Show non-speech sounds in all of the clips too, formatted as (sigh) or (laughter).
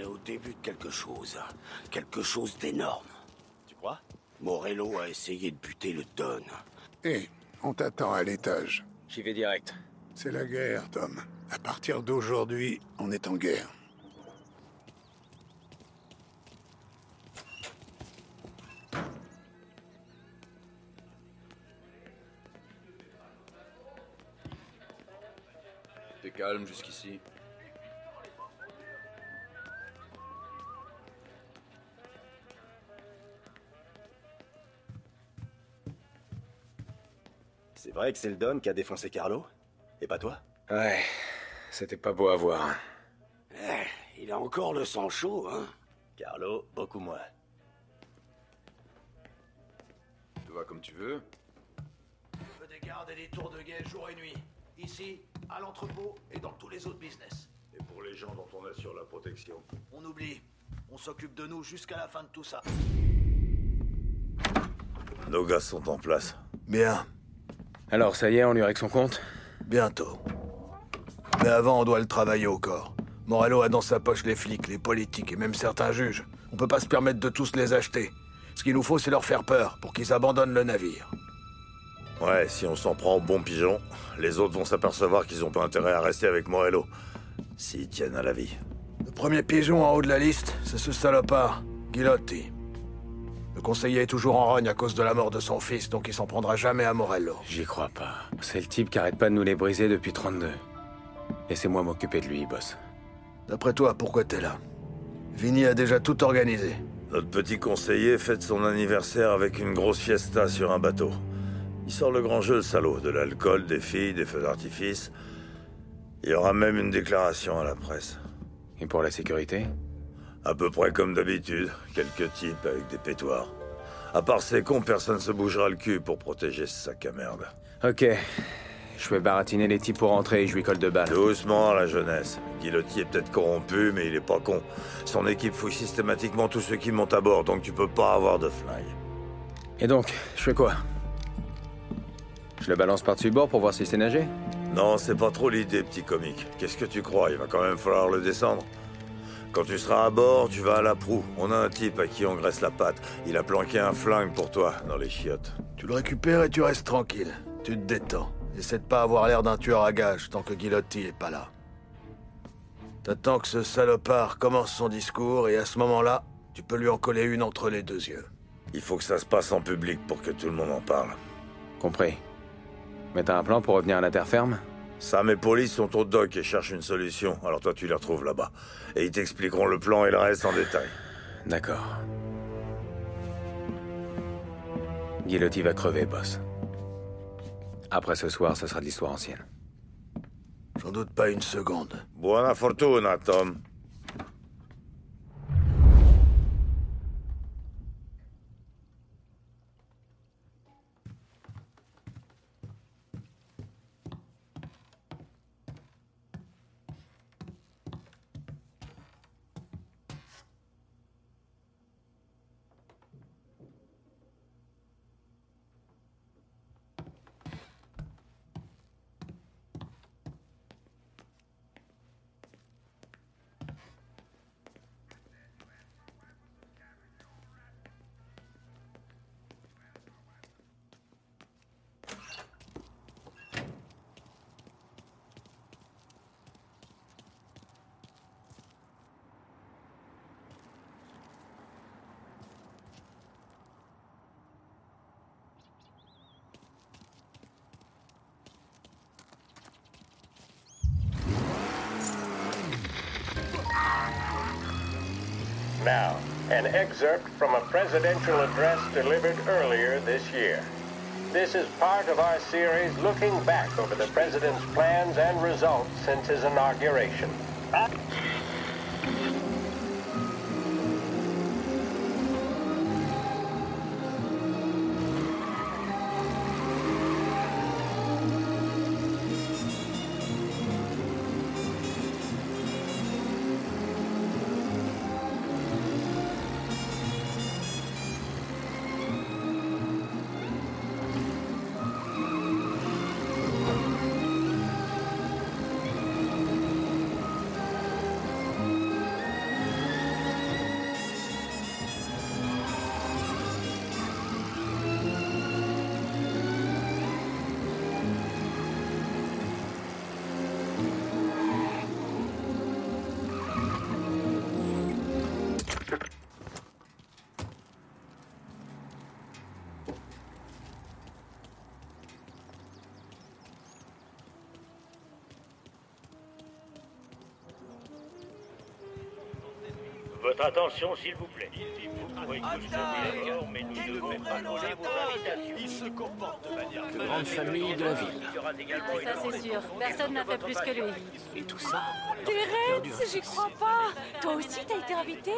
est au début de quelque chose. Quelque chose d'énorme. Tu crois? Morello a essayé de buter le Don. Hé, on t'attend à l'étage. J'y vais direct. C'est la guerre, Tom. À partir d'aujourd'hui, on est en guerre. T'es calme jusqu'ici. C'est vrai que c'est le Don qui a défoncé Carlo Et pas toi Ouais, c'était pas beau à voir. Eh, il a encore le sang chaud, hein Carlo, beaucoup moins. Tout va comme tu veux. On peut des gardes et des tours de guet jour et nuit. Ici, à l'entrepôt et dans tous les autres business. Et pour les gens dont on assure la protection On oublie. On s'occupe de nous jusqu'à la fin de tout ça. Nos gars sont en place. Bien, Alors, ça y est, on lui règle son compte bientôt. Mais avant, on doit le travailler au corps. Morello a dans sa poche les flics, les politiques et même certains juges. On peut pas se permettre de tous les acheter. Ce qu'il nous faut, c'est leur faire peur pour qu'ils abandonnent le navire. Ouais, si on s'en prend au bon pigeon, les autres vont s'apercevoir qu'ils ont pas intérêt à rester avec Morello. S'ils tiennent à la vie. Le premier pigeon en haut de la liste, c'est ce salopard, Guilotti. Le conseiller est toujours en rogne à cause de la mort de son fils, donc il s'en prendra jamais à Morello. J'y crois pas. C'est le type qui arrête pas de nous les briser depuis 32. Laissez-moi m'occuper de lui, boss. D'après toi, pourquoi t'es là? Vinny a déjà tout organisé. Notre petit conseiller fête son anniversaire avec une grosse fiesta sur un bateau. Il sort le grand jeu, le salaud. De l'alcool, des filles, des feux d'artifice. Il y aura même une déclaration à la presse. Et pour la sécurité? À peu près comme d'habitude. Quelques types avec des pétoires. À part ces cons, personne se bougera le cul pour protéger ce sac à merde. Ok. Je vais baratiner les types pour rentrer et je lui colle deux balles. Doucement, la jeunesse. Guillotti est peut-être corrompu, mais il est pas con. Son équipe fouille systématiquement tous ceux qui montent à bord, donc tu peux pas avoir de flingue. Et donc, je fais quoi? Je le balance par-dessus bord pour voir s'il sait nager? Non, c'est pas trop l'idée, petit comique. Qu'est-ce que tu crois? Il va quand même falloir le descendre. Quand tu seras à bord, tu vas à la proue. On a un type à qui on graisse la patte. Il a planqué un flingue pour toi dans les chiottes. Tu le récupères et tu restes tranquille. Tu te détends. Essaie de pas avoir l'air d'un tueur à gages tant que Guilotti est pas là. T'attends que ce salopard commence son discours et à ce moment-là, tu peux lui en coller une entre les deux yeux. Il faut que ça se passe en public pour que tout le monde en parle. Compris. Mais t'as un plan pour revenir à la terre ferme? Sam et Police sont au dock et cherchent une solution, alors toi tu les retrouves là-bas. Et ils t'expliqueront le plan et le reste en détail. D'accord. Guillotti va crever, boss. Après ce soir, ce sera de l'histoire ancienne. J'en doute pas une seconde. Buona fortuna, Tom. Now, an excerpt from a presidential address delivered earlier this year. This is part of our series looking back over the president's plans and results since his inauguration. Votre attention, s'il vous plaît. Vous pouvez tous venir d'accord, mais nous ne devons pas voler vos invitations. Il se comporte de manière grande famille de la ville. Ça, c'est sûr. Personne n'a fait plus que lui. Et tout ça Terence, j'y crois pas. Toi aussi, t'as été invité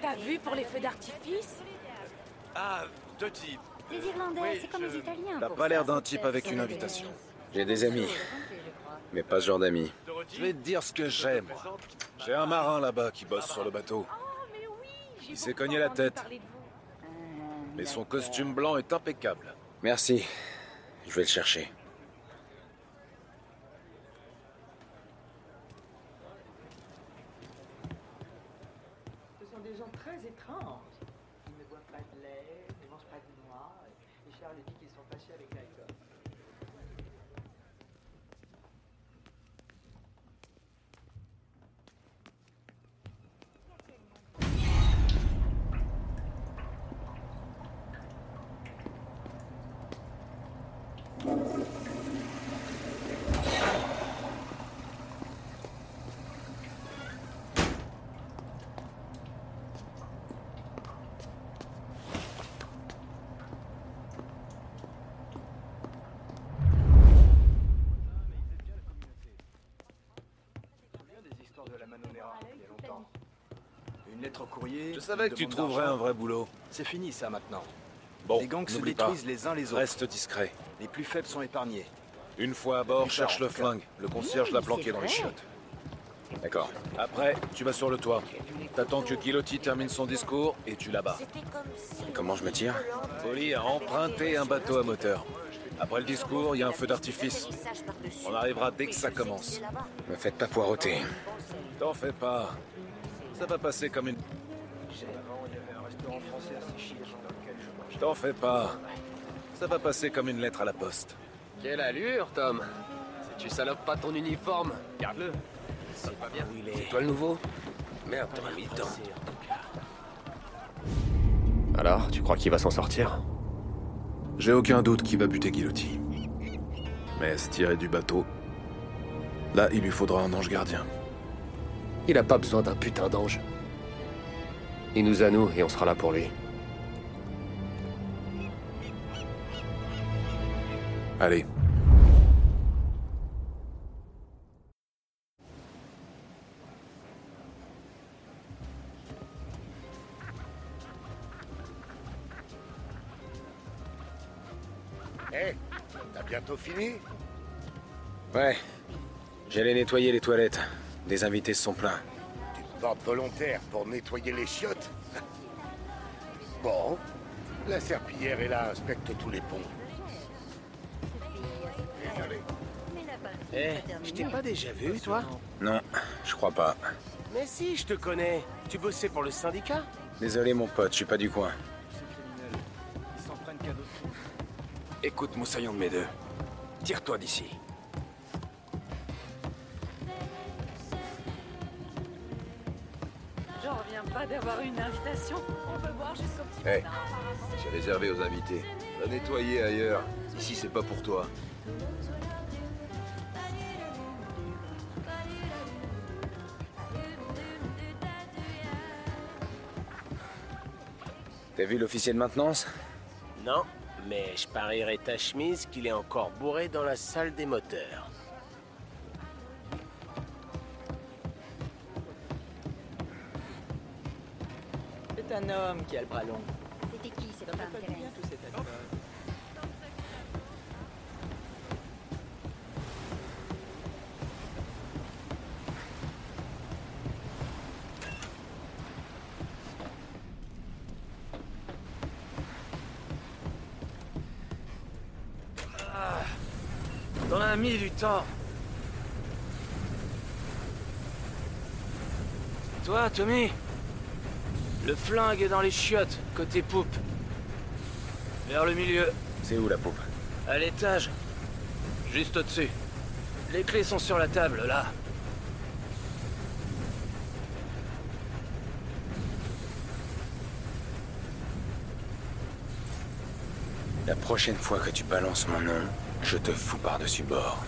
T'as vu pour les feux d'artifice Ah, deux types. Les Irlandais, c'est comme les Italiens. T'as pas l'air d'un type avec une invitation. J'ai des amis, mais pas ce genre d'amis. Je vais te dire ce que j'ai, moi. J'ai un marin là-bas qui bosse sur le bateau. Il s'est cogné la tête. Mais son costume blanc est impeccable. Merci. Je vais le chercher. Ce sont des gens très étranges. Ils ne boivent pas de lait, ne mangent pas de noix. Et Charles dit qu'ils sont fâchés avec l'alcool. des histoires de la Manonera, il y a longtemps. Une lettre au courrier. Je savais que tu trouverais un vrai boulot. C'est fini ça maintenant. Bon, les gangs se pas. détruisent les uns les autres. Reste discret. Les plus faibles sont épargnés. Une fois à bord, cherche le flingue. Le concierge l'a planqué dans les chiottes. D'accord. Après, tu vas sur le toit. T'attends que Kilotti termine son discours et tu l'abat. Comment je me tire Polly a emprunté un bateau à moteur. Après le discours, il y a un feu d'artifice. On arrivera dès que ça commence. Me faites pas poireauter. T'en fais pas. Ça va passer comme une... T'en fais pas. Ça va passer comme une lettre à la poste. Quelle allure, Tom Si tu salopes pas ton uniforme, garde-le. C'est pas bien. C'est toi le nouveau Merde, t'aurais mis le temps. Alors, tu crois qu'il va s'en sortir? J'ai aucun doute qu'il va buter Guillotti. Mais se tirer du bateau... Là, il lui faudra un ange gardien. Il a pas besoin d'un putain d'ange. Il nous a nous et on sera là pour lui. Allez. Hé, t'as bientôt fini? Ouais. J'allais nettoyer les toilettes. Des invités se sont plaints. Tu te portes volontaire pour nettoyer les chiottes? (laughs) Bon, la serpillière est là, inspecte tous les ponts. Eh, je t'ai pas déjà vu, toi Non, je crois pas. Mais si, je te connais. Tu bossais pour le syndicat Désolé mon pote, je suis pas du coin. Ils s'en prennent qu'à d'autres. Écoute, moussaillon de mes deux. Tire-toi d'ici. J'en reviens pas d'avoir une invitation. On peut boire jusqu'au petit Hey. matin, apparemment. C'est réservé aux invités. Va nettoyer ailleurs. Ici, c'est pas pour toi. T'as vu l'officier de maintenance? Non, mais je parierais ta chemise qu'il est encore bourré dans la salle des moteurs. C'est un homme qui a le bras long. C'était qui cette femme, a mis du temps. Toi, Tommy Le flingue est dans les chiottes, côté poupe. Vers le milieu, C'est où la poupe? À l'étage. Juste au-dessus. Les clés sont sur la table, là. La prochaine fois que tu balances mon nom, je te fous par-dessus bord.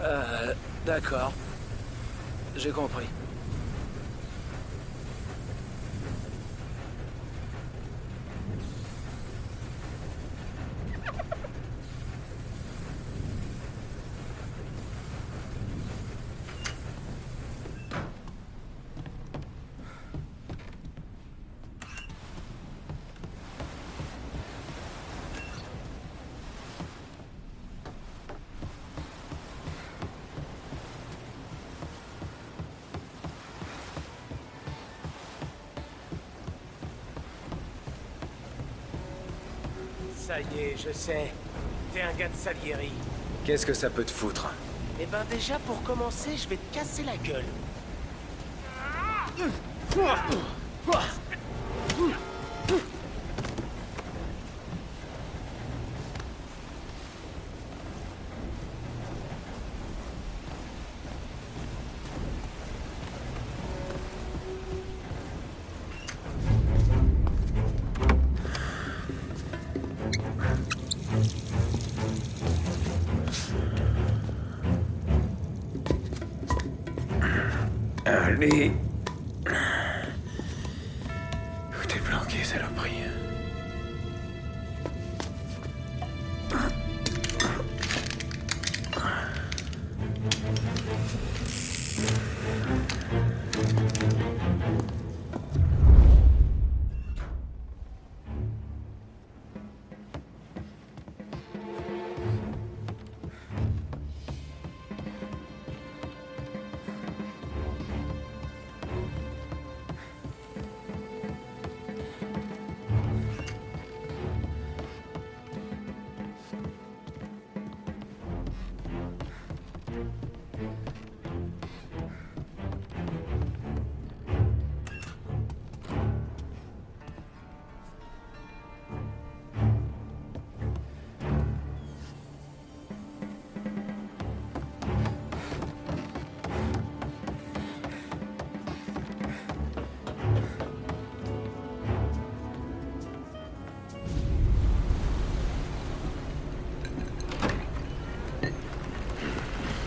Euh, d'accord. J'ai compris. Ça y est, je sais. T'es un gars de Salieri. Qu'est-ce que ça peut te foutre? Eh ben déjà, pour commencer, je vais te casser la gueule. Où t'es planqué, saloperie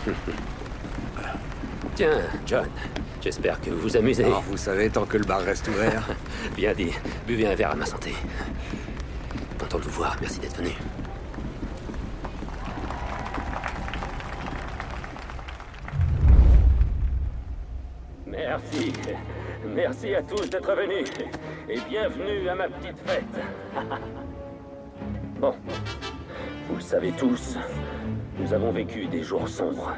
(laughs) Tiens, John, j'espère que vous vous amusez. Oh, vous savez, tant que le bar reste ouvert. (laughs) Bien dit. Buvez un verre à ma santé. Content de vous voir. Merci d'être venu. Merci. Merci à tous d'être venus. Et bienvenue à ma petite fête. (laughs) Bon. Vous le savez tous, nous avons vécu des jours sombres.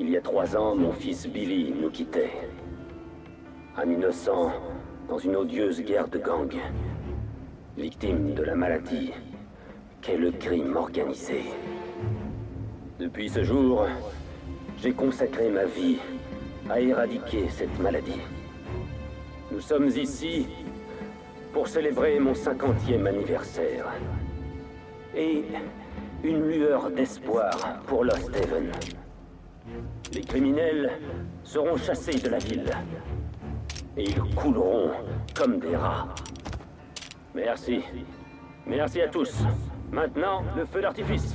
Il y a trois ans, mon fils Billy nous quittait. Un innocent dans une odieuse guerre de gang. Victime de la maladie qu'est le crime organisé? Depuis ce jour, j'ai consacré ma vie à éradiquer cette maladie. Nous sommes ici pour célébrer mon cinquantième anniversaire. Et une lueur d'espoir pour Lost Haven. Les criminels seront chassés de la ville. Et ils couleront comme des rats. Merci. Merci à tous. Maintenant, le feu d'artifice.